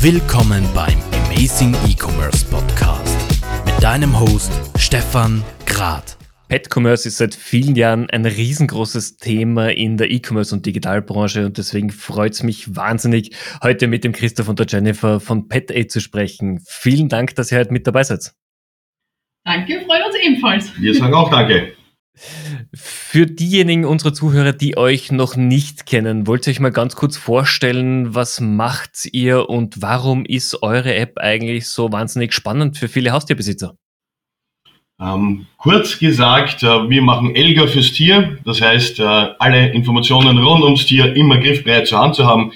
Willkommen beim Amazing E-Commerce Podcast mit deinem Host Stefan Grad. Pet Commerce ist seit vielen Jahren ein riesengroßes Thema in der E-Commerce und Digitalbranche und deswegen freut es mich wahnsinnig, heute mit dem Christoph und der Jennifer von PetAid zu sprechen. Vielen Dank, dass ihr heute mit dabei seid. Danke, freut uns ebenfalls. Wir sagen auch Danke. Für diejenigen unserer Zuhörer, die euch noch nicht kennen, wollt ihr euch mal ganz kurz vorstellen, was macht ihr und warum ist eure App eigentlich so wahnsinnig spannend für viele Haustierbesitzer? Ähm, kurz gesagt, äh, wir machen Elga fürs Tier. Das heißt, äh, alle Informationen rund ums Tier immer griffbereit zur Hand zu haben.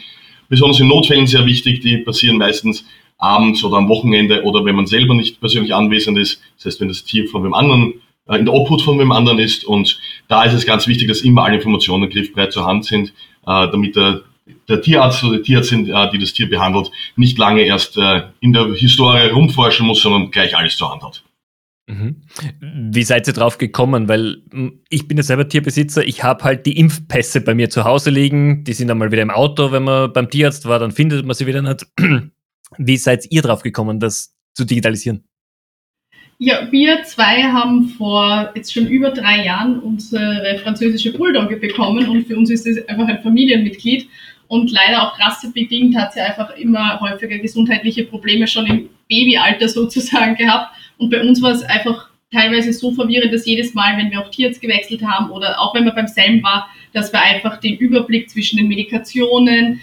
Besonders in Notfällen sehr wichtig. Die passieren meistens abends oder am Wochenende oder wenn man selber nicht persönlich anwesend ist. Das heißt, wenn das Tier von wem anderen in der Obhut von wem anderen ist. Und da ist es ganz wichtig, dass immer alle Informationen griffbereit zur Hand sind, äh, damit der, der Tierarzt oder die Tierärztin, äh, die das Tier behandelt, nicht lange erst in der Historie rumforschen muss, sondern gleich alles zur Hand hat. Mhm. Wie seid ihr drauf gekommen? Weil hm, ich bin ja selber Tierbesitzer, ich habe halt die Impfpässe bei mir zu Hause liegen, die sind dann mal wieder im Auto, wenn man beim Tierarzt war, dann findet man sie wieder nicht. Wie seid ihr drauf gekommen, das zu digitalisieren? Ja, wir zwei haben vor jetzt schon über drei Jahren unsere französische Bulldogge bekommen und für uns ist es einfach ein Familienmitglied. Und leider auch rassebedingt hat sie einfach immer häufiger gesundheitliche Probleme schon im Babyalter sozusagen gehabt. Und bei uns war es einfach teilweise so verwirrend, dass jedes Mal, wenn wir auch Tierarzt gewechselt haben oder auch wenn man beim selben war, dass wir einfach den Überblick zwischen den Medikationen,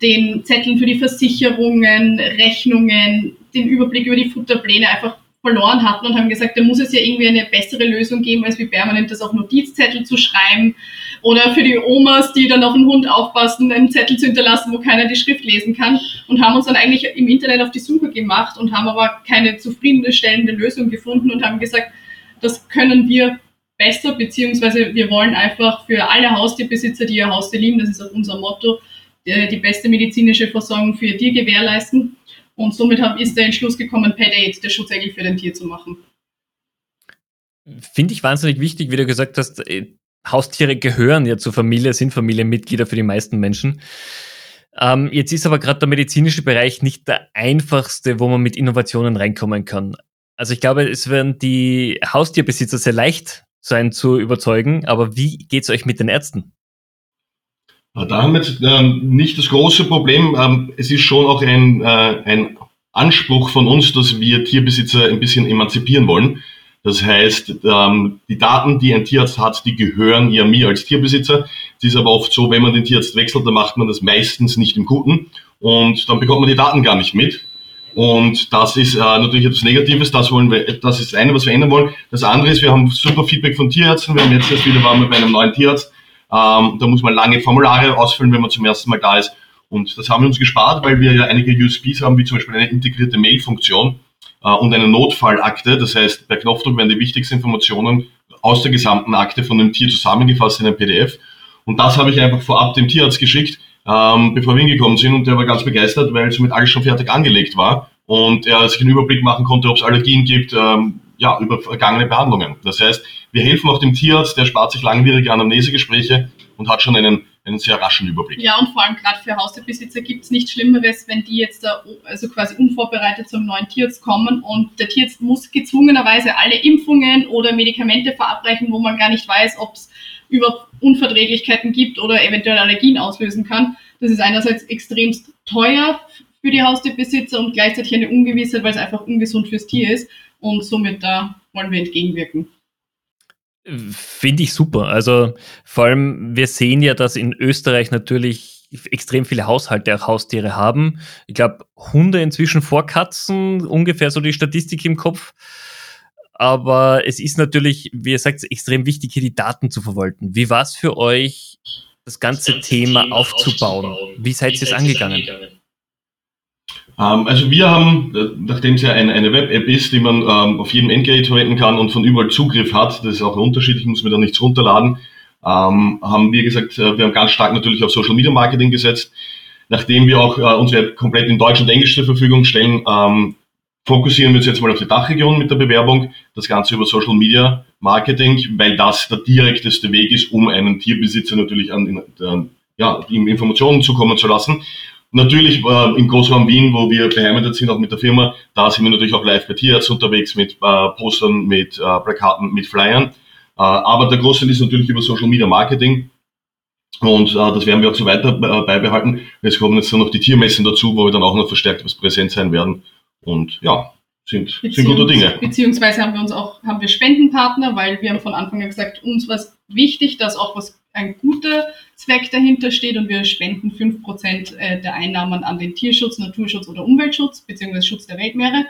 den Zetteln für die Versicherungen, Rechnungen, den Überblick über die Futterpläne einfach verloren hatten und haben gesagt, da muss es ja irgendwie eine bessere Lösung geben, als wie permanent das auf Notizzettel zu schreiben. Oder für die Omas, die dann auf den Hund aufpassen, einen Zettel zu hinterlassen, wo keiner die Schrift lesen kann. Und haben uns dann eigentlich im Internet auf die Suche gemacht und haben aber keine zufriedenstellende Lösung gefunden und haben gesagt, das können wir besser, beziehungsweise wir wollen einfach für alle Haustierbesitzer, die ihr Haustier lieben, das ist auch unser Motto, die beste medizinische Versorgung für ihr Tier gewährleisten und somit ist der Entschluss gekommen, Pet Aid, der Schutzengel für den Tier zu machen. Finde ich wahnsinnig wichtig, wie du gesagt hast, äh, Haustiere gehören ja zur Familie, sind Familienmitglieder für die meisten Menschen. Ähm, jetzt ist aber gerade der medizinische Bereich nicht der einfachste, wo man mit Innovationen reinkommen kann. Also ich glaube, es werden die Haustierbesitzer sehr leicht sein zu überzeugen, aber wie geht es euch mit den Ärzten? Da haben wir jetzt ähm, nicht das große Problem. Ähm, es ist schon auch ein, äh, ein Anspruch von uns, dass wir Tierbesitzer ein bisschen emanzipieren wollen. Das heißt, ähm, die Daten, die ein Tierarzt hat, die gehören ja mir als Tierbesitzer. Es ist aber oft so, wenn man den Tierarzt wechselt, dann macht man das meistens nicht im Guten und dann bekommt man die Daten gar nicht mit. Und das ist äh, natürlich etwas Negatives, das wollen wir, das ist das eine, was wir ändern wollen. Das andere ist, wir haben super Feedback von Tierärzten. Wir haben jetzt erst wieder waren wir bei einem neuen Tierarzt ähm, da muss man lange Formulare ausfüllen, wenn man zum ersten Mal da ist. Und das haben wir uns gespart, weil wir ja einige USPs haben, wie zum Beispiel eine integrierte Mail-Funktion äh, und eine Notfallakte. Das heißt, bei Knopfdruck werden die wichtigsten Informationen aus der gesamten Akte von dem Tier zusammengefasst in einem PDF. Und das habe ich einfach vorab dem Tierarzt geschickt, ähm, bevor wir hingekommen sind. Und der war ganz begeistert, weil somit alles schon fertig angelegt war. Und er sich einen Überblick machen konnte, ob es Allergien gibt, ähm, ja, über vergangene Behandlungen. Das heißt, wir helfen auch dem Tierarzt, der spart sich langwierige Anamnesegespräche und hat schon einen, einen sehr raschen Überblick. Ja, und vor allem gerade für Haustierbesitzer gibt es nichts Schlimmeres, wenn die jetzt da also quasi unvorbereitet zum neuen Tierarzt kommen und der Tierarzt muss gezwungenerweise alle Impfungen oder Medikamente verabreichen, wo man gar nicht weiß, ob es über Unverträglichkeiten gibt oder eventuell Allergien auslösen kann. Das ist einerseits extremst teuer für die Haustierbesitzer und gleichzeitig eine Ungewissheit, weil es einfach ungesund fürs Tier ist und somit da wollen wir entgegenwirken. Finde ich super. Also vor allem, wir sehen ja, dass in Österreich natürlich extrem viele Haushalte auch Haustiere haben. Ich glaube, Hunde inzwischen vor Katzen, ungefähr so die Statistik im Kopf. Aber es ist natürlich, wie ihr sagt, extrem wichtig, hier die Daten zu verwalten. Wie war es für euch, das ganze, das ganze Thema, Thema aufzubauen? aufzubauen? Wie seid ihr es angegangen? angegangen? Ähm, also wir haben, äh, nachdem es ja eine, eine Web-App ist, die man ähm, auf jedem Endgerät verwenden kann und von überall Zugriff hat, das ist auch unterschiedlich, muss man da nichts runterladen, ähm, haben wir gesagt, äh, wir haben ganz stark natürlich auf Social Media Marketing gesetzt. Nachdem wir auch äh, unsere App komplett in Deutsch und Englisch zur Verfügung stellen, ähm, fokussieren wir uns jetzt mal auf die Dachregion mit der Bewerbung, das Ganze über Social Media Marketing, weil das der direkteste Weg ist, um einen Tierbesitzer natürlich an, an ja, Informationen zukommen zu lassen. Natürlich äh, im Großraum Wien, wo wir beheimatet sind, auch mit der Firma, da sind wir natürlich auch live bei Tierärzten unterwegs mit äh, Postern, mit äh, Plakaten, mit Flyern. Äh, aber der Großteil ist natürlich über Social Media Marketing. Und äh, das werden wir auch so weiter äh, beibehalten. Es kommen jetzt dann noch die Tiermessen dazu, wo wir dann auch noch verstärkt präsent sein werden. Und ja, sind, sind gute Dinge. Beziehungsweise haben wir uns auch, haben wir Spendenpartner, weil wir haben von Anfang an gesagt, uns war es wichtig, dass auch was ein guter Zweck dahinter steht und wir spenden 5% äh, der Einnahmen an den Tierschutz, Naturschutz oder Umweltschutz, beziehungsweise Schutz der Weltmeere.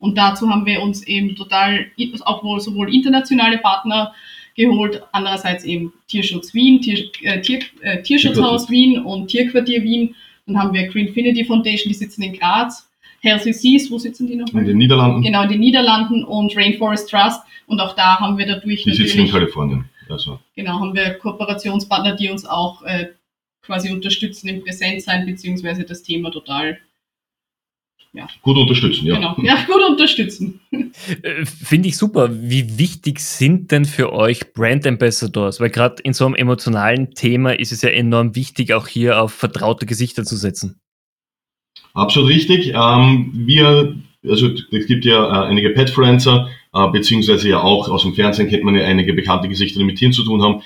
Und dazu haben wir uns eben total auch wohl sowohl internationale Partner geholt, andererseits eben Tierschutz Wien, Tier, äh, Tier, äh, Tierschutzhaus Wien und Tierquartier Wien. Dann haben wir Greenfinity Foundation, die sitzen in Graz. Healthy Seas, wo sitzen die noch? In den Niederlanden. Genau, in den Niederlanden und Rainforest Trust. Und auch da haben wir dadurch die natürlich... Die sitzen in Kalifornien. Also. Genau, haben wir Kooperationspartner, die uns auch äh, quasi unterstützen im Präsenzsein, beziehungsweise das Thema total ja. Gut unterstützen, ja. Genau, ja, gut unterstützen. Äh, finde ich super. Wie wichtig sind denn für euch Brand Ambassadors? Weil gerade in so einem emotionalen Thema ist es ja enorm wichtig, auch hier auf vertraute Gesichter zu setzen. Absolut richtig. Ähm, wir, also es gibt ja äh, einige Petfluencer, äh, beziehungsweise ja auch aus dem Fernsehen kennt man ja einige bekannte Gesichter, die mit Tieren zu tun haben.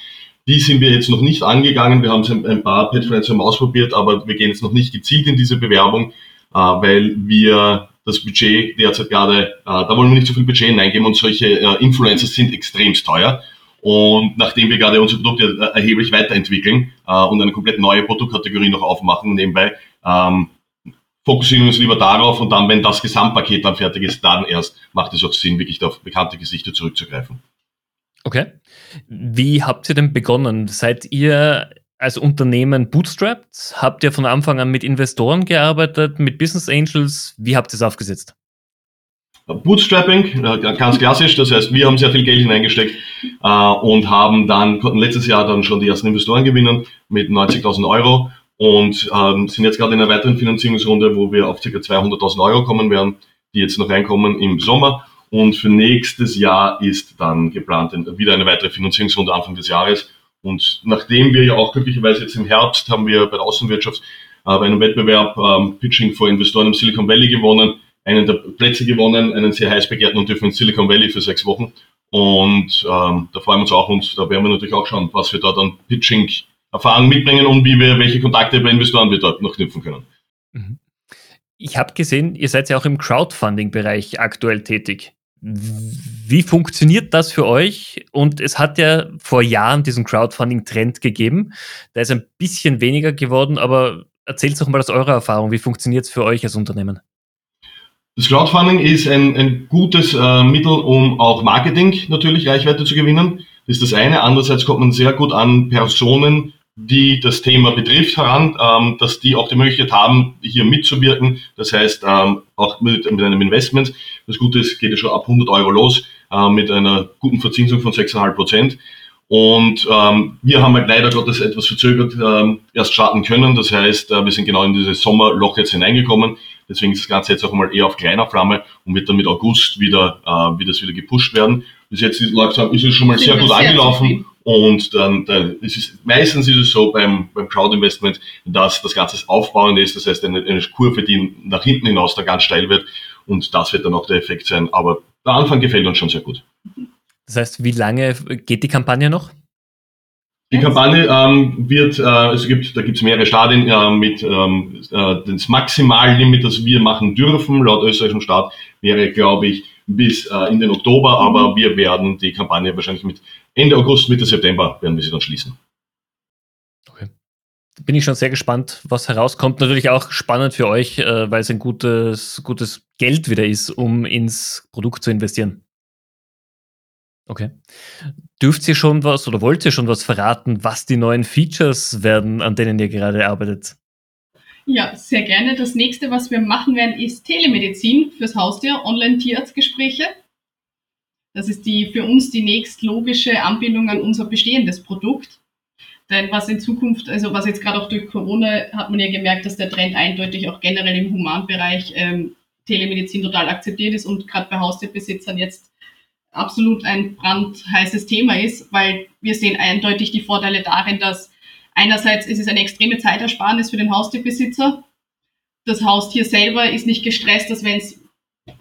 Die sind wir jetzt noch nicht angegangen. Wir haben ein paar Petfluencer ausprobiert, aber wir gehen jetzt noch nicht gezielt in diese Bewerbung. Äh, weil wir das Budget derzeit gerade, äh, da wollen wir nicht so viel Budget hineingeben und solche äh, Influencers sind extremst teuer. Und nachdem wir gerade unsere Produkte erheblich weiterentwickeln und eine komplett neue Produktkategorie noch aufmachen nebenbei, ähm, fokussieren wir uns lieber darauf und dann, wenn das Gesamtpaket dann fertig ist, dann erst macht es auch Sinn, wirklich auf bekannte Gesichter zurückzugreifen. Okay. Wie habt ihr denn begonnen? Seid ihr als Unternehmen bootstrapped? Habt ihr von Anfang an mit Investoren gearbeitet, mit Business Angels? Wie habt ihr es aufgesetzt? Bootstrapping, ganz klassisch. Das heißt, wir haben sehr viel Geld hineingesteckt äh, und haben dann, konnten letztes Jahr dann schon die ersten Investoren gewinnen mit 90.000 Euro und ähm, sind jetzt gerade in einer weiteren Finanzierungsrunde, wo wir auf ca. 200.000 Euro kommen werden, die jetzt noch reinkommen im Sommer. Und für nächstes Jahr ist dann geplant wieder eine weitere Finanzierungsrunde Anfang des Jahres, und nachdem wir ja auch glücklicherweise jetzt im Herbst haben wir bei der Außenwirtschaft äh, bei einem Wettbewerb ähm, Pitching vor Investoren im Silicon Valley gewonnen, einen der Plätze gewonnen, einen sehr heiß begehrten und dürfen in Silicon Valley für sechs Wochen. Und ähm, da freuen wir uns auch und da werden wir natürlich auch schauen, was wir da dann Pitching Erfahrung mitbringen und wie wir, welche Kontakte bei Investoren wir dort noch knüpfen können. Mhm. Ich habe gesehen, ihr seid ja auch im Crowdfunding-Bereich aktuell tätig. Wie funktioniert das für euch? Und es hat ja vor Jahren diesen Crowdfunding-Trend gegeben. Da ist ein bisschen weniger geworden, aber erzählt doch mal aus eurer Erfahrung. Wie funktioniert es für euch als Unternehmen? Das Crowdfunding ist ein, ein gutes äh, Mittel, um auch Marketing natürlich Reichweite zu gewinnen. Das ist das eine. Andererseits kommt man sehr gut an Personen, die das Thema betrifft, heran, ähm, dass die auch die Möglichkeit haben, hier mitzuwirken. Das heißt, ähm, auch mit, mit einem Investment. Das Gute ist, geht ja schon ab 100 Euro los, äh, mit einer guten Verzinsung von 6,5 Prozent. Und ähm, wir haben halt leider Gottes etwas verzögert ähm, erst starten können. Das heißt, äh, wir sind genau in dieses Sommerloch jetzt hineingekommen. Deswegen ist das Ganze jetzt auch mal eher auf kleiner Flamme und wird dann mit August wieder, äh, wird das wieder gepusht werden. Bis jetzt ist, ist es schon mal sehr gut angelaufen und dann, dann ist es, meistens ist es so beim, beim Crowd-Investment, dass das Ganze aufbauend ist, das heißt eine, eine Kurve, die nach hinten hinaus da ganz steil wird und das wird dann auch der Effekt sein. Aber der Anfang gefällt uns schon sehr gut. Das heißt, wie lange geht die Kampagne noch? Die Kampagne ähm, wird, äh, es gibt, da gibt es mehrere Stadien äh, mit ähm, äh, das Maximallimit, das wir machen dürfen, laut österreichischem Staat, wäre, glaube ich, bis äh, in den Oktober, aber wir werden die Kampagne wahrscheinlich mit Ende August, Mitte September werden wir sie dann schließen. Okay. Bin ich schon sehr gespannt, was herauskommt. Natürlich auch spannend für euch, äh, weil es ein gutes, gutes Geld wieder ist, um ins Produkt zu investieren. Okay. Dürft ihr schon was oder wollt ihr schon was verraten, was die neuen Features werden, an denen ihr gerade arbeitet? Ja, sehr gerne. Das nächste, was wir machen werden, ist Telemedizin fürs Haustier, Online-Tierarztgespräche. Das ist die, für uns die nächstlogische Anbindung an unser bestehendes Produkt. Denn was in Zukunft, also was jetzt gerade auch durch Corona, hat man ja gemerkt, dass der Trend eindeutig auch generell im Humanbereich ähm, Telemedizin total akzeptiert ist und gerade bei Haustierbesitzern jetzt absolut ein brandheißes Thema ist, weil wir sehen eindeutig die Vorteile darin, dass Einerseits ist es eine extreme Zeitersparnis für den Haustierbesitzer, das Haustier selber ist nicht gestresst, dass wenn es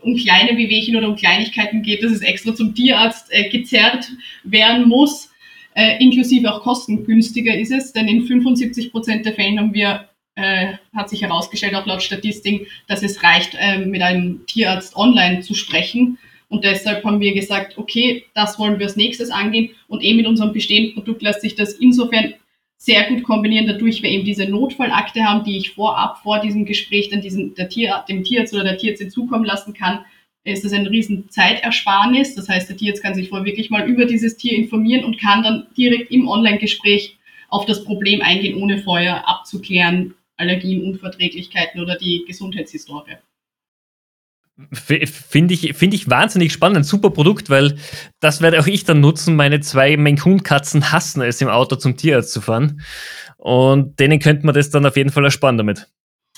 um kleine Wehwehchen oder um Kleinigkeiten geht, dass es extra zum Tierarzt äh, gezerrt werden muss. Äh, inklusive auch kostengünstiger ist es, denn in 75 Prozent der Fällen haben wir, äh, hat sich herausgestellt, auch laut Statistik, dass es reicht, äh, mit einem Tierarzt online zu sprechen. Und deshalb haben wir gesagt, okay, das wollen wir als nächstes angehen. Und eben mit unserem bestehenden Produkt lässt sich das insofern sehr gut kombinieren, dadurch wir eben diese Notfallakte haben, die ich vorab vor diesem Gespräch dann diesen, der Tier, dem Tierarzt oder der Tierärztin zukommen lassen kann, ist das ein riesen Zeitersparnis. Das heißt, der Tierarzt kann sich vorher wirklich mal über dieses Tier informieren und kann dann direkt im Online-Gespräch auf das Problem eingehen, ohne vorher abzuklären, Allergien, Unverträglichkeiten oder die Gesundheitshistorie. Finde ich, find ich wahnsinnig spannend, ein super Produkt, weil das werde auch ich dann nutzen. Meine zwei Maine-Coon-Katzen hassen es, im Auto zum Tierarzt zu fahren. Und denen könnte man das dann auf jeden Fall ersparen damit.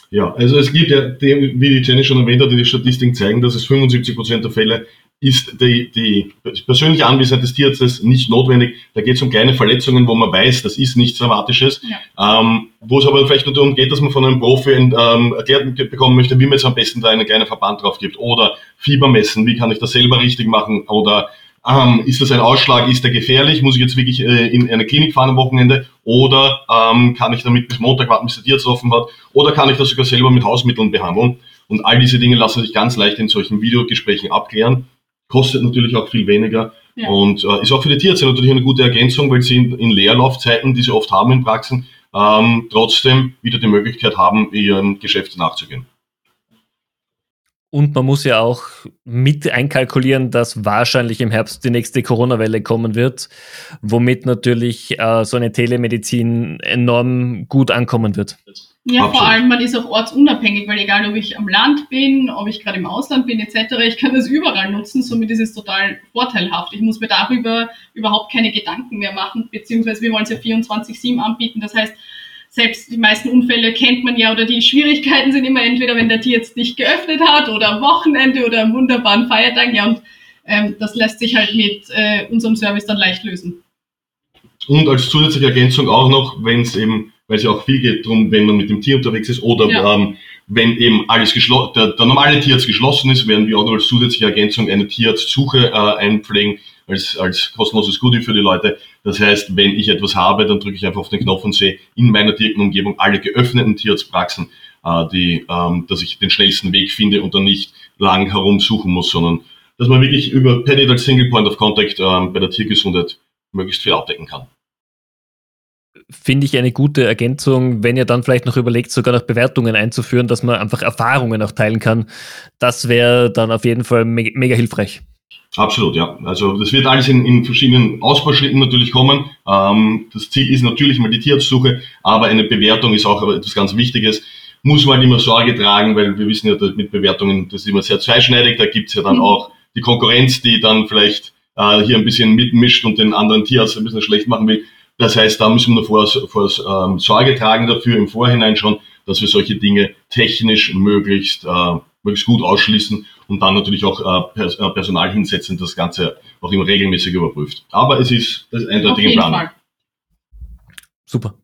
Ja, also es gibt ja, wie die Jenny schon erwähnt hat, die Statistiken zeigen, dass es 75 Prozent der Fälle ist die, die persönliche Anwesenheit des Tierarztes nicht notwendig. Da geht es um kleine Verletzungen, wo man weiß, das ist nichts Dramatisches. Ja. Ähm, wo es aber vielleicht nur darum geht, dass man von einem Profi ähm, erklärt bekommen möchte, wie man jetzt am besten da einen kleinen Verband drauf gibt. Oder Fieber messen, wie kann ich das selber richtig machen? Oder ähm, ist das ein Ausschlag, ist der gefährlich? Muss ich jetzt wirklich äh, in eine Klinik fahren am Wochenende? Oder ähm, kann ich damit bis Montag warten, bis der Tierarzt offen hat? Oder kann ich das sogar selber mit Hausmitteln behandeln? Und all diese Dinge lassen sich ganz leicht in solchen Videogesprächen abklären kostet natürlich auch viel weniger ja. und äh, ist auch für die Tierärzte natürlich eine gute Ergänzung, weil sie in, in Leerlaufzeiten, die sie oft haben in Praxen, ähm, trotzdem wieder die Möglichkeit haben, ihrem Geschäft nachzugehen. Und man muss ja auch mit einkalkulieren, dass wahrscheinlich im Herbst die nächste Corona-Welle kommen wird, womit natürlich äh, so eine Telemedizin enorm gut ankommen wird. Ja, Absolut. vor allem, man ist auch ortsunabhängig, weil egal, ob ich am Land bin, ob ich gerade im Ausland bin, etc., ich kann das überall nutzen, somit ist es total vorteilhaft. Ich muss mir darüber überhaupt keine Gedanken mehr machen, beziehungsweise wir wollen es ja 24-7 anbieten, das heißt, selbst die meisten Unfälle kennt man ja oder die Schwierigkeiten sind immer entweder, wenn der Tier jetzt nicht geöffnet hat oder am Wochenende oder am wunderbaren Feiertag, ja, und ähm, das lässt sich halt mit äh, unserem Service dann leicht lösen. Und als zusätzliche Ergänzung auch noch, wenn es eben weil es ja auch viel geht darum, wenn man mit dem Tier unterwegs ist oder ja. ähm, wenn eben alles geschlossen, der, der normale Tierarzt geschlossen ist, werden wir auch noch als zusätzliche Ergänzung eine Tierarztsuche äh, einpflegen als, als kostenloses Goodie für die Leute. Das heißt, wenn ich etwas habe, dann drücke ich einfach auf den Knopf und sehe in meiner direkten Umgebung alle geöffneten Tierarztpraxen, äh, die, ähm, dass ich den schnellsten Weg finde und dann nicht lang herumsuchen muss, sondern dass man wirklich über Padit als Single Point of Contact äh, bei der Tiergesundheit möglichst viel abdecken kann finde ich eine gute Ergänzung, wenn ihr dann vielleicht noch überlegt, sogar noch Bewertungen einzuführen, dass man einfach Erfahrungen auch teilen kann. Das wäre dann auf jeden Fall me mega hilfreich. Absolut, ja. Also das wird alles in, in verschiedenen Ausbauschritten natürlich kommen. Ähm, das Ziel ist natürlich mal die Tierarztsuche, aber eine Bewertung ist auch etwas ganz Wichtiges. Muss man immer Sorge tragen, weil wir wissen ja, mit Bewertungen, das ist immer sehr zweischneidig. Da gibt es ja dann mhm. auch die Konkurrenz, die dann vielleicht äh, hier ein bisschen mitmischt und den anderen Tierarzt ein bisschen schlecht machen will. Das heißt, da müssen wir vor, vor ähm, Sorge tragen dafür im Vorhinein schon, dass wir solche Dinge technisch möglichst, äh, möglichst gut ausschließen und dann natürlich auch äh, äh Personal hinsetzen, das Ganze auch immer regelmäßig überprüft. Aber es ist das eindeutige Plan. Super.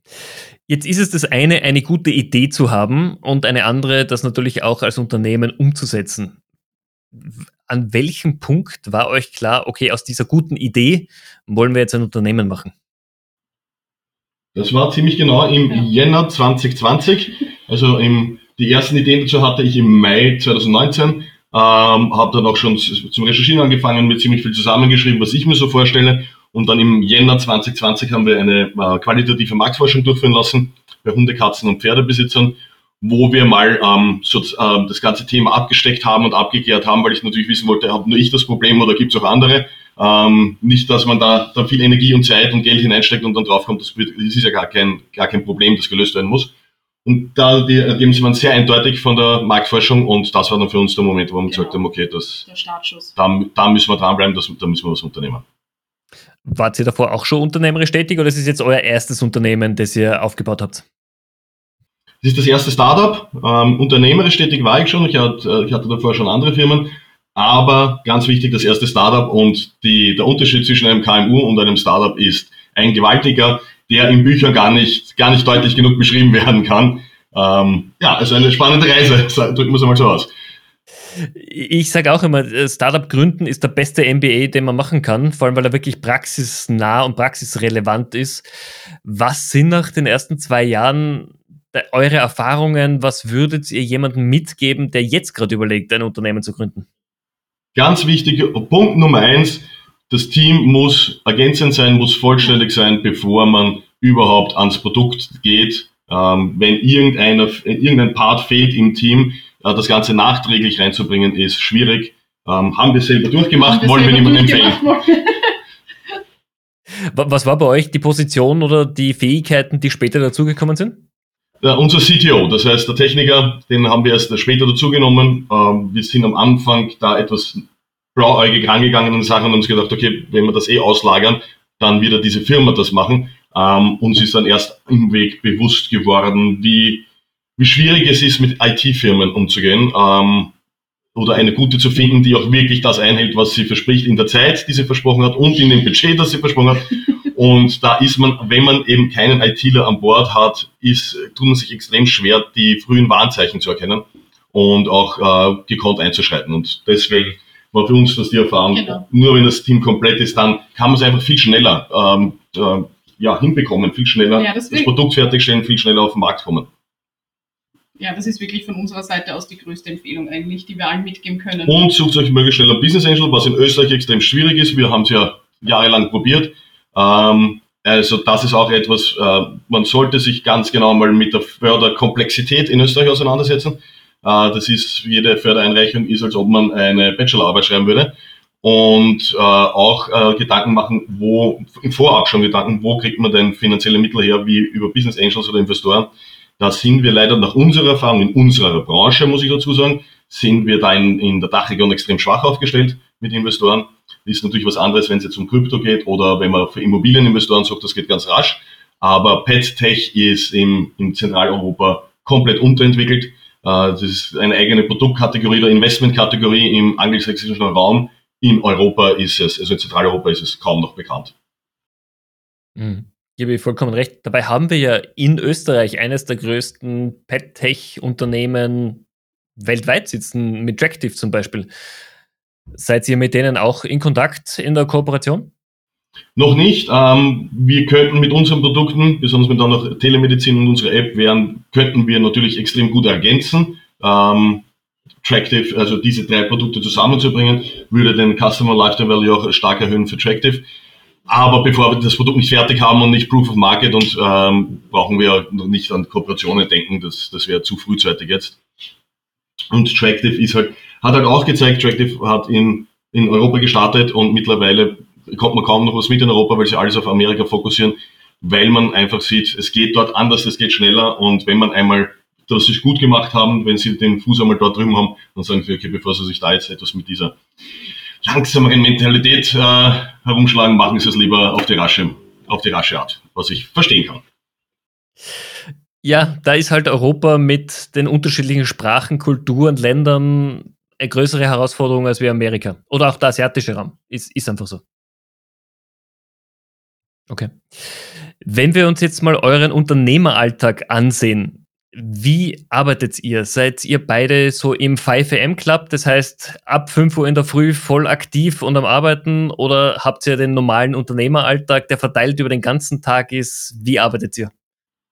Jetzt ist es das eine, eine gute Idee zu haben und eine andere, das natürlich auch als Unternehmen umzusetzen. An welchem Punkt war euch klar, okay, aus dieser guten Idee wollen wir jetzt ein Unternehmen machen? Das war ziemlich genau im ja. Jänner 2020. Also im, die ersten Ideen dazu hatte ich im Mai 2019. Ähm, habe dann auch schon zum Recherchieren angefangen, mir ziemlich viel zusammengeschrieben, was ich mir so vorstelle. Und dann im Jänner 2020 haben wir eine äh, qualitative Marktforschung durchführen lassen bei Hunde, Katzen und Pferdebesitzern, wo wir mal ähm, so, äh, das ganze Thema abgesteckt haben und abgeklärt haben, weil ich natürlich wissen wollte, habe nur ich das Problem oder gibt es auch andere? Ähm, nicht, dass man da, da viel Energie und Zeit und Geld hineinsteckt und dann draufkommt, das, das ist ja gar kein, gar kein Problem, das gelöst werden muss. Und da die Ergebnisse waren sehr eindeutig von der Marktforschung und das war dann für uns der Moment, wo wir genau. gesagt haben, okay, das, da, da müssen wir dranbleiben, das, da müssen wir was unternehmen. Wart ihr davor auch schon unternehmerisch tätig oder ist es jetzt euer erstes Unternehmen, das ihr aufgebaut habt? Es ist das erste Startup. Ähm, unternehmerisch tätig war ich schon. Ich hatte, ich hatte davor schon andere Firmen. Aber ganz wichtig, das erste Startup und die, der Unterschied zwischen einem KMU und einem Startup ist ein gewaltiger, der in Büchern gar nicht, gar nicht deutlich genug beschrieben werden kann. Ähm, ja, also eine spannende Reise, drücken wir es mal so aus. Ich sage auch immer, äh, Startup gründen ist der beste MBA, den man machen kann, vor allem weil er wirklich praxisnah und praxisrelevant ist. Was sind nach den ersten zwei Jahren eure Erfahrungen? Was würdet ihr jemandem mitgeben, der jetzt gerade überlegt, ein Unternehmen zu gründen? Ganz wichtig, Punkt Nummer eins, das Team muss ergänzend sein, muss vollständig sein, bevor man überhaupt ans Produkt geht. Ähm, wenn irgendeiner, irgendein Part fehlt im Team, äh, das Ganze nachträglich reinzubringen, ist schwierig. Ähm, haben wir selber durchgemacht, wir wollen wir niemandem empfehlen. Was war bei euch die Position oder die Fähigkeiten, die später dazugekommen sind? Ja, unser CTO, das heißt der Techniker, den haben wir erst später dazugenommen. Ähm, wir sind am Anfang da etwas blauäugig rangegangen und Sachen und uns gedacht, okay, wenn wir das eh auslagern, dann wird diese Firma das machen. Ähm, uns ist dann erst im Weg bewusst geworden, wie, wie schwierig es ist, mit IT-Firmen umzugehen. Ähm, oder eine gute zu finden, die auch wirklich das einhält, was sie verspricht in der Zeit, die sie versprochen hat und in dem Budget, das sie versprochen hat. Und da ist man, wenn man eben keinen ITler an Bord hat, ist, tut man sich extrem schwer, die frühen Warnzeichen zu erkennen und auch äh, gekonnt einzuschreiten. Und deswegen war für uns das die Erfahrung, genau. nur wenn das Team komplett ist, dann kann man es einfach viel schneller ähm, äh, ja, hinbekommen, viel schneller ja, das, das Produkt fertigstellen, viel schneller auf den Markt kommen. Ja, das ist wirklich von unserer Seite aus die größte Empfehlung eigentlich, die wir allen mitgeben können. Und sucht euch möglichst schnell ein Business Angel, was in Österreich extrem schwierig ist. Wir haben es ja jahrelang probiert. Ähm, also das ist auch etwas, äh, man sollte sich ganz genau mal mit der Förderkomplexität in Österreich auseinandersetzen. Äh, das ist, jede Fördereinreichung ist, als ob man eine Bachelorarbeit schreiben würde. Und äh, auch äh, Gedanken machen, wo, im Vorab schon Gedanken, wo kriegt man denn finanzielle Mittel her, wie über Business Angels oder Investoren. Da sind wir leider nach unserer Erfahrung, in unserer Branche, muss ich dazu sagen, sind wir da in, in der Dachregion extrem schwach aufgestellt mit Investoren. Ist natürlich was anderes, wenn es jetzt um Krypto geht oder wenn man für Immobilieninvestoren sagt, das geht ganz rasch. Aber Pet Tech ist im, in Zentraleuropa komplett unterentwickelt. Äh, das ist eine eigene Produktkategorie oder Investmentkategorie im angelsächsischen Raum. In Europa ist es, also in Zentraleuropa ist es kaum noch bekannt. Mhm. Gebe ich vollkommen recht. Dabei haben wir ja in Österreich eines der größten Pet-Tech-Unternehmen weltweit sitzen, mit Tractive zum Beispiel. Seid ihr mit denen auch in Kontakt in der Kooperation? Noch nicht. Ähm, wir könnten mit unseren Produkten, besonders mit auch Telemedizin und unserer App, wären, könnten wir natürlich extrem gut ergänzen. Ähm, Tractive, also diese drei Produkte zusammenzubringen, würde den Customer Lifetime Value auch stark erhöhen für Tractive. Aber bevor wir das Produkt nicht fertig haben und nicht Proof of Market und ähm, brauchen wir noch nicht an Kooperationen denken, das, das wäre zu frühzeitig jetzt. Und Tractive ist halt, hat halt auch gezeigt, Tractive hat in, in Europa gestartet und mittlerweile kommt man kaum noch was mit in Europa, weil sie alles auf Amerika fokussieren, weil man einfach sieht, es geht dort anders, es geht schneller und wenn man einmal das sich gut gemacht haben, wenn sie den Fuß einmal dort drüben haben, dann sagen sie, okay, bevor sie sich da jetzt etwas mit dieser langsameren Mentalität äh, herumschlagen, machen sie es lieber auf die rasche, auf die rasche Art, was ich verstehen kann. Ja, da ist halt Europa mit den unterschiedlichen Sprachen, Kulturen, Ländern eine größere Herausforderung als wie Amerika. Oder auch der asiatische Raum. Ist, ist einfach so. Okay. Wenn wir uns jetzt mal euren Unternehmeralltag ansehen, wie arbeitet ihr? Seid ihr beide so im 5am Club, das heißt ab 5 Uhr in der Früh voll aktiv und am Arbeiten oder habt ihr den normalen Unternehmeralltag, der verteilt über den ganzen Tag ist? Wie arbeitet ihr?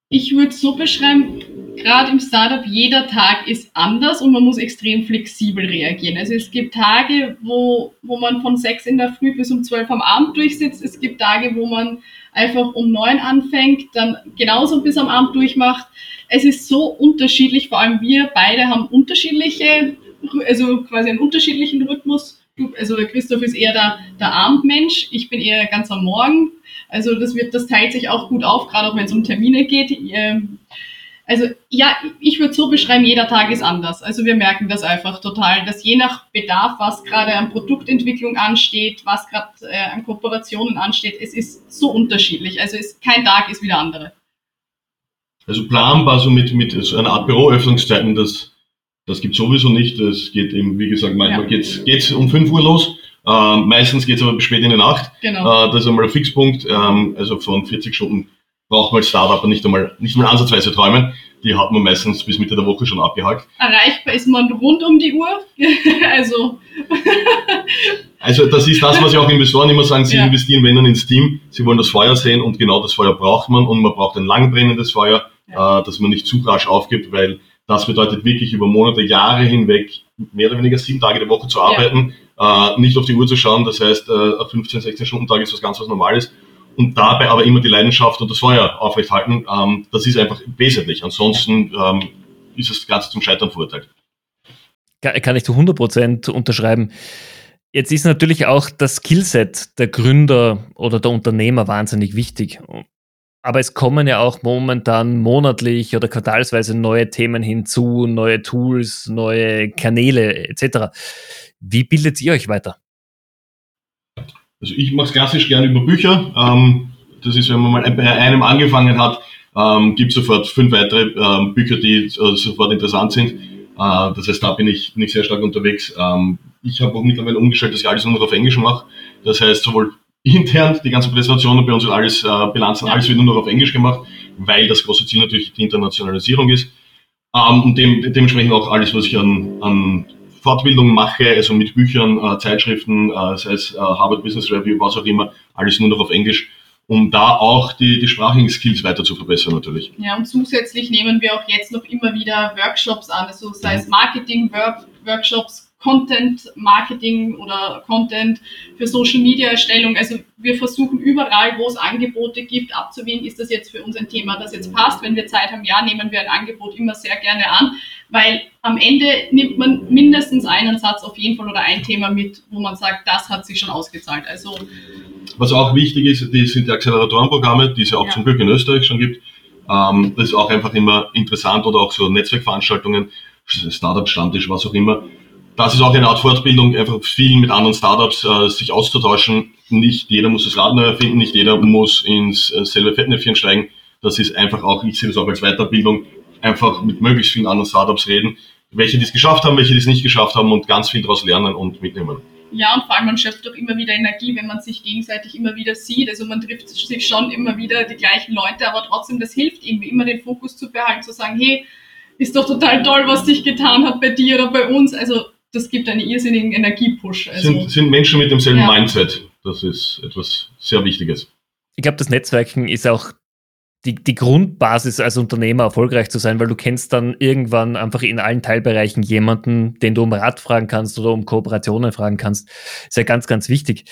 Ich würde es so beschreiben, gerade im Startup, jeder Tag ist anders und man muss extrem flexibel reagieren. Also es gibt Tage, wo, wo man von 6 in der Früh bis um 12 am Abend durchsitzt. Es gibt Tage, wo man einfach um 9 anfängt, dann genauso bis am Abend durchmacht es ist so unterschiedlich, vor allem wir beide haben unterschiedliche, also quasi einen unterschiedlichen Rhythmus. Also der Christoph ist eher der, der Abendmensch, ich bin eher ganz am Morgen. Also das wird, das teilt sich auch gut auf, gerade auch wenn es um Termine geht. Also ja, ich würde so beschreiben, jeder Tag ist anders. Also wir merken das einfach total, dass je nach Bedarf, was gerade an Produktentwicklung ansteht, was gerade äh, an Kooperationen ansteht, es ist so unterschiedlich. Also es, kein Tag ist wie der andere. Also planbar so mit, mit so einer Art Büroöffnungszeiten, das, das gibt sowieso nicht. Es geht eben, wie gesagt, manchmal ja. geht's geht's um 5 Uhr los. Ähm, meistens geht's aber bis spät in die Nacht. Genau. Äh, das ist einmal ein Fixpunkt. Ähm, also von 40 Stunden braucht man als Startup nicht einmal, nicht mal ansatzweise träumen. Die hat man meistens bis Mitte der Woche schon abgehakt. Erreichbar ist man rund um die Uhr. also. also das ist das, was ja auch Investoren immer sagen, sie ja. investieren, wenn dann ins Team. Sie wollen das Feuer sehen und genau das Feuer braucht man und man braucht ein langbrennendes Feuer, ja. äh, dass man nicht zu rasch aufgibt, weil das bedeutet wirklich über Monate, Jahre hinweg mehr oder weniger sieben Tage die Woche zu arbeiten, ja. äh, nicht auf die Uhr zu schauen. Das heißt, äh, 15, 16 Stunden Tag ist was ganz was Normales und dabei aber immer die Leidenschaft und das Feuer aufrechthalten, ähm, das ist einfach wesentlich. Ansonsten ähm, ist das Ganze zum Scheitern verurteilt. Kann ich zu 100% unterschreiben. Jetzt ist natürlich auch das Skillset der Gründer oder der Unternehmer wahnsinnig wichtig. Aber es kommen ja auch momentan monatlich oder quartalsweise neue Themen hinzu, neue Tools, neue Kanäle etc. Wie bildet ihr euch weiter? Also ich mache es klassisch gerne über Bücher. Ähm, das ist, wenn man mal bei einem angefangen hat, ähm, gibt sofort fünf weitere ähm, Bücher, die äh, sofort interessant sind. Äh, das heißt, da bin ich, bin ich sehr stark unterwegs. Ähm, ich habe auch mittlerweile umgestellt, dass ich alles nur noch auf Englisch mache. Das heißt, sowohl intern die ganzen Präsentationen bei uns und alles, äh, Bilanzen, alles wird nur noch auf Englisch gemacht, weil das große Ziel natürlich die Internationalisierung ist. Ähm, und dem, dementsprechend auch alles, was ich an, an Fortbildung mache, also mit Büchern, äh, Zeitschriften, äh, sei es äh, Harvard Business Review, was auch immer, alles nur noch auf Englisch, um da auch die, die sprachlichen Skills weiter zu verbessern natürlich. Ja, und zusätzlich nehmen wir auch jetzt noch immer wieder Workshops an, also sei es. Marketing-Workshops, Content Marketing oder Content für Social Media Erstellung. Also wir versuchen überall, wo es Angebote gibt, abzuwägen, ist das jetzt für uns ein Thema, das jetzt passt. Wenn wir Zeit haben, ja, nehmen wir ein Angebot immer sehr gerne an, weil am Ende nimmt man mindestens einen Satz auf jeden Fall oder ein Thema mit, wo man sagt, das hat sich schon ausgezahlt. Also was auch wichtig ist, die sind die Acceleratorenprogramme, die es ja auch ja. zum Glück in Österreich schon gibt. Ähm, das ist auch einfach immer interessant oder auch so Netzwerkveranstaltungen, Startup-Stammtisch, was auch immer das ist auch eine Art Fortbildung, einfach viel mit anderen Startups äh, sich auszutauschen. Nicht jeder muss das Rad neu erfinden, nicht jeder muss ins äh, selbe Fettnäpfchen steigen. Das ist einfach auch, ich sehe das auch als Weiterbildung, einfach mit möglichst vielen anderen Startups reden, welche die es geschafft haben, welche die es nicht geschafft haben und ganz viel daraus lernen und mitnehmen. Ja, und vor allem man schöpft doch immer wieder Energie, wenn man sich gegenseitig immer wieder sieht. Also man trifft sich schon immer wieder die gleichen Leute, aber trotzdem, das hilft irgendwie immer den Fokus zu behalten, zu sagen, hey, ist doch total toll, was sich getan hat bei dir oder bei uns. Also das gibt einen irrsinnigen Energiepush. Also, sind, sind Menschen mit demselben ja. Mindset. Das ist etwas sehr Wichtiges. Ich glaube, das Netzwerken ist auch die, die Grundbasis als Unternehmer erfolgreich zu sein, weil du kennst dann irgendwann einfach in allen Teilbereichen jemanden, den du um Rat fragen kannst oder um Kooperationen fragen kannst. Ist ja ganz, ganz wichtig.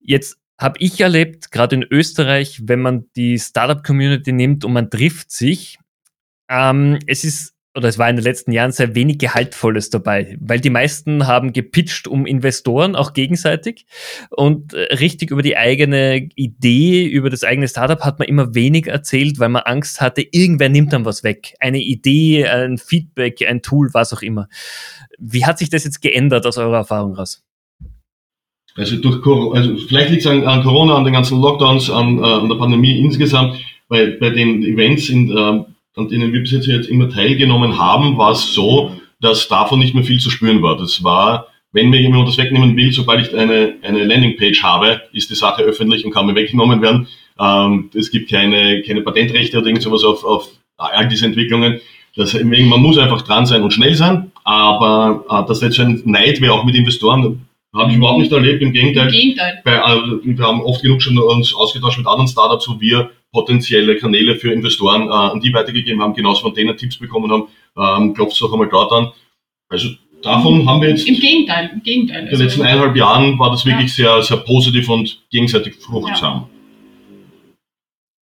Jetzt habe ich erlebt, gerade in Österreich, wenn man die Startup-Community nimmt und man trifft sich, ähm, es ist oder es war in den letzten Jahren sehr wenig Gehaltvolles dabei, weil die meisten haben gepitcht um Investoren, auch gegenseitig. Und äh, richtig über die eigene Idee, über das eigene Startup hat man immer wenig erzählt, weil man Angst hatte, irgendwer nimmt dann was weg. Eine Idee, ein Feedback, ein Tool, was auch immer. Wie hat sich das jetzt geändert aus eurer Erfahrung raus? Also durch also vielleicht liegt es an, an, Corona, an den ganzen Lockdowns, an, äh, an der Pandemie insgesamt, weil bei den Events in äh, an denen wir bis jetzt, jetzt immer teilgenommen haben, war es so, dass davon nicht mehr viel zu spüren war. Das war, wenn mir jemand das wegnehmen will, sobald ich eine, eine Landingpage habe, ist die Sache öffentlich und kann mir weggenommen werden. Ähm, es gibt keine, keine Patentrechte oder irgend sowas auf, auf all diese Entwicklungen. Deswegen, man muss einfach dran sein und schnell sein, aber äh, dass jetzt ein Neid wäre, auch mit Investoren, habe ich überhaupt nicht erlebt. Im Gegenteil. Im Gegenteil. Bei, äh, wir haben oft genug schon uns ausgetauscht mit anderen Startups, wo wir potenzielle Kanäle für Investoren äh, an die weitergegeben haben, genauso von denen Tipps bekommen haben, ähm, klopft es auch einmal dort an. Also davon mhm. haben wir jetzt. Im Gegenteil, im Gegenteil. In den letzten also, eineinhalb Jahren war das wirklich ja. sehr, sehr positiv und gegenseitig fruchtsam.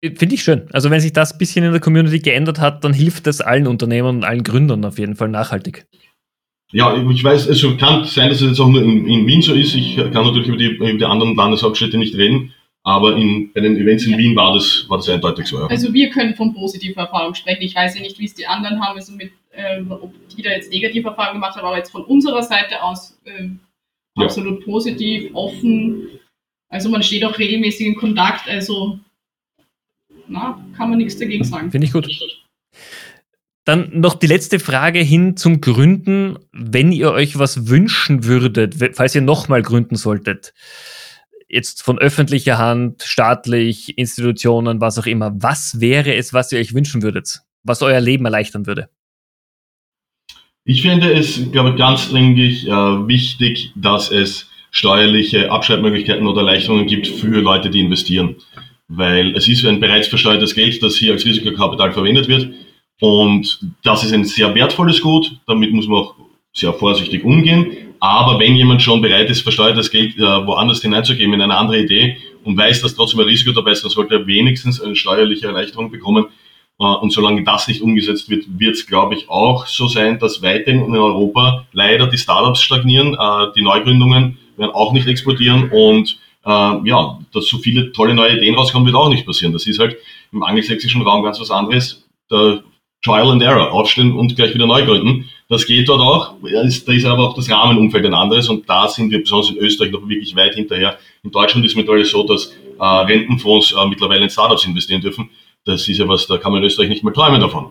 Ja. Finde ich schön. Also wenn sich das ein bisschen in der Community geändert hat, dann hilft das allen Unternehmern und allen Gründern auf jeden Fall nachhaltig. Ja, ich weiß, es kann sein, dass es jetzt auch nur in, in Wien so ist. Ich kann natürlich über die, über die anderen Landeshauptstädte nicht reden. Aber in, bei den Events in ja. Wien war das, war das eindeutig so. Ja. Also wir können von positiver Erfahrung sprechen. Ich weiß ja nicht, wie es die anderen haben, also mit, äh, ob die da jetzt negative Erfahrungen gemacht haben, aber jetzt von unserer Seite aus äh, absolut ja. positiv, offen. Also man steht auch regelmäßig in Kontakt, also na, kann man nichts dagegen sagen. Finde ich gut. Dann noch die letzte Frage hin zum Gründen. Wenn ihr euch was wünschen würdet, falls ihr nochmal gründen solltet, jetzt von öffentlicher Hand, staatlich, Institutionen, was auch immer. Was wäre es, was ihr euch wünschen würdet? Was euer Leben erleichtern würde? Ich finde es, glaube ich, ganz dringlich äh, wichtig, dass es steuerliche Abschreibmöglichkeiten oder Erleichterungen gibt für Leute, die investieren. Weil es ist ein bereits versteuertes Geld, das hier als Risikokapital verwendet wird. Und das ist ein sehr wertvolles Gut. Damit muss man auch sehr vorsichtig umgehen. Aber wenn jemand schon bereit ist, versteuertes Geld äh, woanders hineinzugeben, in eine andere Idee und weiß, dass trotzdem ein Risiko dabei ist, dann sollte er wenigstens eine steuerliche Erleichterung bekommen. Äh, und solange das nicht umgesetzt wird, wird es, glaube ich, auch so sein, dass weiterhin in Europa leider die Startups stagnieren, äh, die Neugründungen werden auch nicht exportieren und äh, ja, dass so viele tolle neue Ideen rauskommen, wird auch nicht passieren. Das ist halt im angelsächsischen Raum ganz was anderes. Der Trial and Error, aufstehen und gleich wieder neu gründen. Das geht dort auch. Da ist aber auch das Rahmenumfeld ein anderes und da sind wir besonders in Österreich noch wirklich weit hinterher. In Deutschland ist mittlerweile so, dass äh, Rentenfonds äh, mittlerweile in Startups investieren dürfen. Das ist ja was, da kann man in Österreich nicht mehr träumen davon.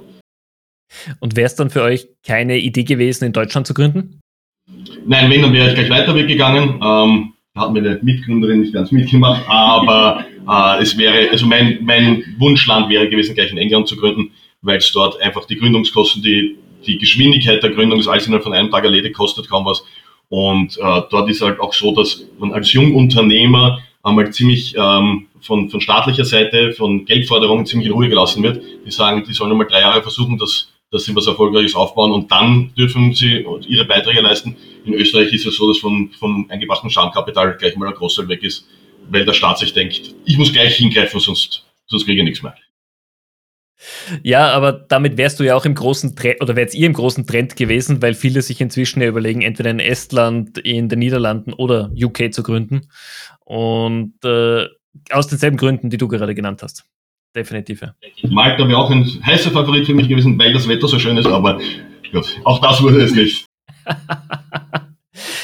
Und wäre es dann für euch keine Idee gewesen, in Deutschland zu gründen? Nein, wenn, dann wäre ich gleich weiter weggegangen. Ähm, da hat meine Mitgründerin nicht ganz mitgemacht, aber äh, es wäre, also mein, mein Wunschland wäre gewesen, gleich in England zu gründen, weil es dort einfach die Gründungskosten, die, die Geschwindigkeit der Gründung ist alles innerhalb von einem Tag erledigt, kostet kaum was. Und äh, dort ist halt auch so, dass man als Jungunternehmer einmal ziemlich ähm, von, von staatlicher Seite, von Geldforderungen ziemlich in Ruhe gelassen wird. Die sagen, die sollen einmal drei Jahre versuchen, dass, dass sie was Erfolgreiches aufbauen und dann dürfen sie ihre Beiträge leisten. In Österreich ist es so, dass von, vom eingebrachten Stammkapital gleich mal ein Großteil weg ist, weil der Staat sich denkt, ich muss gleich hingreifen, sonst, sonst kriege ich nichts mehr. Ja, aber damit wärst du ja auch im großen Trend, oder wärst ihr im großen Trend gewesen, weil viele sich inzwischen ja überlegen, entweder in Estland, in den Niederlanden oder UK zu gründen. Und äh, aus denselben Gründen, die du gerade genannt hast. Definitiv. Ja. Malta wäre auch ein heißer Favorit für mich gewesen, weil das Wetter so schön ist, aber gut, auch das wurde es nicht.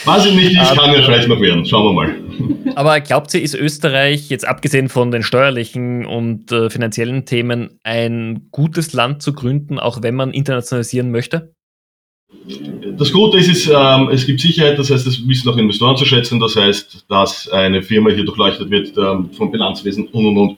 Was ich nicht, das kann ja vielleicht noch werden. Schauen wir mal. Aber glaubt ihr, ist Österreich, jetzt abgesehen von den steuerlichen und äh, finanziellen Themen, ein gutes Land zu gründen, auch wenn man internationalisieren möchte? Das Gute ist, ist ähm, es gibt Sicherheit, das heißt, das wissen auch Investoren zu schätzen, das heißt, dass eine Firma hier durchleuchtet wird ähm, vom Bilanzwesen und und und.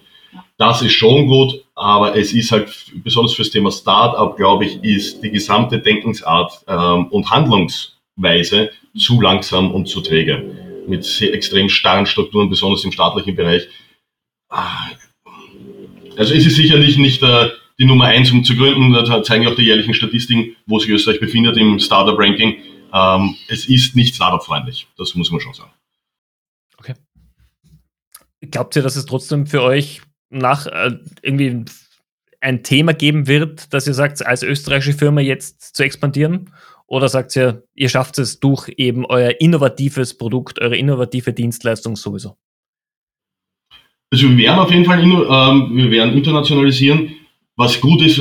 Das ist schon gut, aber es ist halt besonders fürs Thema Startup, glaube ich, ist die gesamte Denkensart ähm, und Handlungsweise zu langsam und zu träge. Mit sehr extrem starren Strukturen, besonders im staatlichen Bereich. Ah, also es ist sicherlich nicht äh, die Nummer eins, um zu gründen. Da zeigen auch die jährlichen Statistiken, wo sich Österreich befindet im Startup-Ranking. Ähm, es ist nicht Startup-freundlich. Das muss man schon sagen. Okay. Glaubt ihr, dass es trotzdem für euch nach äh, irgendwie ein Thema geben wird, dass ihr sagt, als österreichische Firma jetzt zu expandieren? Oder sagt ihr, ihr schafft es durch eben euer innovatives Produkt, eure innovative Dienstleistung sowieso? Also wir werden auf jeden Fall, ähm, wir werden internationalisieren. Was gut ist,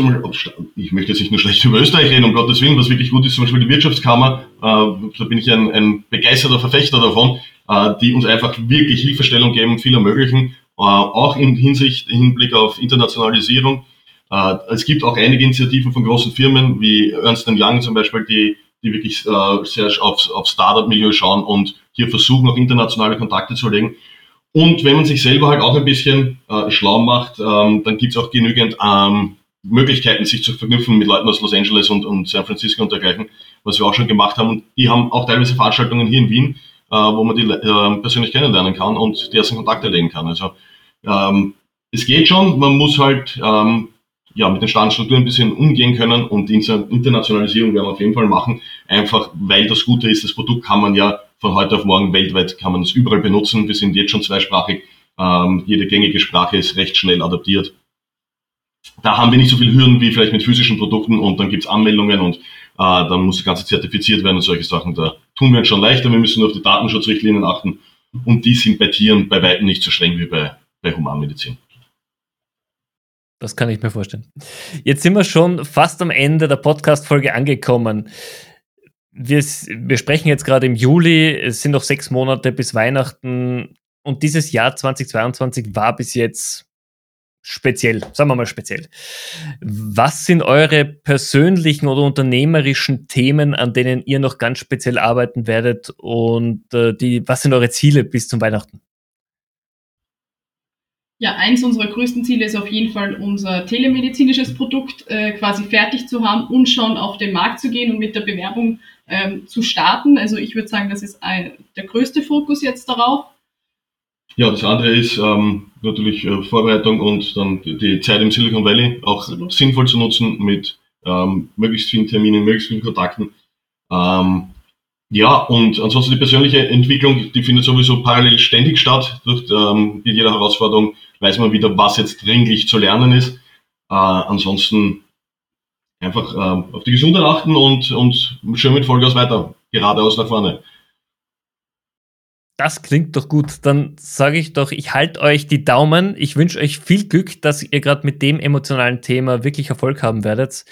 ich möchte jetzt nicht nur schlecht über Österreich reden, um Gottes Willen, was wirklich gut ist, zum Beispiel die Wirtschaftskammer, äh, da bin ich ein, ein begeisterter Verfechter davon, äh, die uns einfach wirklich Hilfestellung geben, viel ermöglichen, äh, auch in Hinsicht, im Hinblick auf Internationalisierung. Äh, es gibt auch einige Initiativen von großen Firmen, wie Ernst Young zum Beispiel, die, die wirklich äh, sehr aufs, aufs Startup-Milieu schauen und hier versuchen, auch internationale Kontakte zu legen. Und wenn man sich selber halt auch ein bisschen äh, schlau macht, ähm, dann gibt es auch genügend ähm, Möglichkeiten, sich zu verknüpfen mit Leuten aus Los Angeles und, und San Francisco und dergleichen, was wir auch schon gemacht haben. Und die haben auch teilweise Veranstaltungen hier in Wien, wo man die äh, persönlich kennenlernen kann und die ersten Kontakte legen kann. Also ähm, es geht schon, man muss halt ähm, ja, mit den Standstrukturen ein bisschen umgehen können und Internationalisierung werden wir auf jeden Fall machen, einfach weil das Gute ist, das Produkt kann man ja von heute auf morgen weltweit kann man es überall benutzen. Wir sind jetzt schon zweisprachig. Ähm, jede gängige Sprache ist recht schnell adaptiert. Da haben wir nicht so viele Hürden wie vielleicht mit physischen Produkten und dann gibt's Anmeldungen und äh, dann muss das Ganze zertifiziert werden und solche Sachen. Da tun wir uns schon leichter. Wir müssen nur auf die Datenschutzrichtlinien achten und die sind bei Tieren bei weitem nicht so streng wie bei, bei Humanmedizin. Das kann ich mir vorstellen. Jetzt sind wir schon fast am Ende der Podcast-Folge angekommen wir, wir sprechen jetzt gerade im Juli, es sind noch sechs Monate bis Weihnachten und dieses Jahr 2022 war bis jetzt speziell, sagen wir mal speziell. Was sind eure persönlichen oder unternehmerischen Themen, an denen ihr noch ganz speziell arbeiten werdet und äh, die, was sind eure Ziele bis zum Weihnachten? Ja, eins unserer größten Ziele ist auf jeden Fall unser telemedizinisches Produkt äh, quasi fertig zu haben und schon auf den Markt zu gehen und mit der Bewerbung ähm, zu starten. Also ich würde sagen, das ist ein, der größte Fokus jetzt darauf. Ja, das andere ist ähm, natürlich äh, Vorbereitung und dann die Zeit im Silicon Valley auch Absolut. sinnvoll zu nutzen mit ähm, möglichst vielen Terminen, möglichst vielen Kontakten. Ähm, ja, und ansonsten die persönliche Entwicklung, die findet sowieso parallel ständig statt. Durch ähm, mit jeder Herausforderung weiß man wieder, was jetzt dringlich zu lernen ist. Äh, ansonsten einfach äh, auf die Gesundheit achten und, und schön mit Vollgas weiter, geradeaus nach vorne. Das klingt doch gut. Dann sage ich doch, ich halte euch die Daumen. Ich wünsche euch viel Glück, dass ihr gerade mit dem emotionalen Thema wirklich Erfolg haben werdet.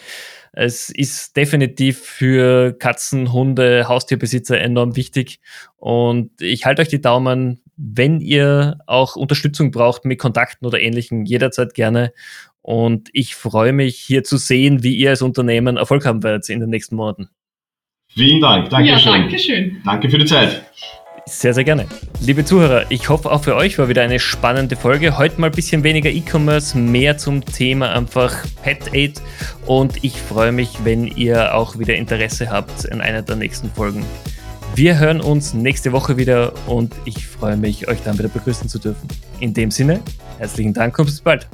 Es ist definitiv für Katzen, Hunde, Haustierbesitzer enorm wichtig. Und ich halte euch die Daumen, wenn ihr auch Unterstützung braucht mit Kontakten oder ähnlichem, jederzeit gerne. Und ich freue mich hier zu sehen, wie ihr als Unternehmen Erfolg haben werdet in den nächsten Monaten. Vielen Dank. Dankeschön. Ja, danke schön. Danke für die Zeit. Sehr, sehr gerne. Liebe Zuhörer, ich hoffe auch für euch war wieder eine spannende Folge. Heute mal ein bisschen weniger E-Commerce, mehr zum Thema einfach Pet Aid. Und ich freue mich, wenn ihr auch wieder Interesse habt in einer der nächsten Folgen. Wir hören uns nächste Woche wieder und ich freue mich, euch dann wieder begrüßen zu dürfen. In dem Sinne, herzlichen Dank und bis bald.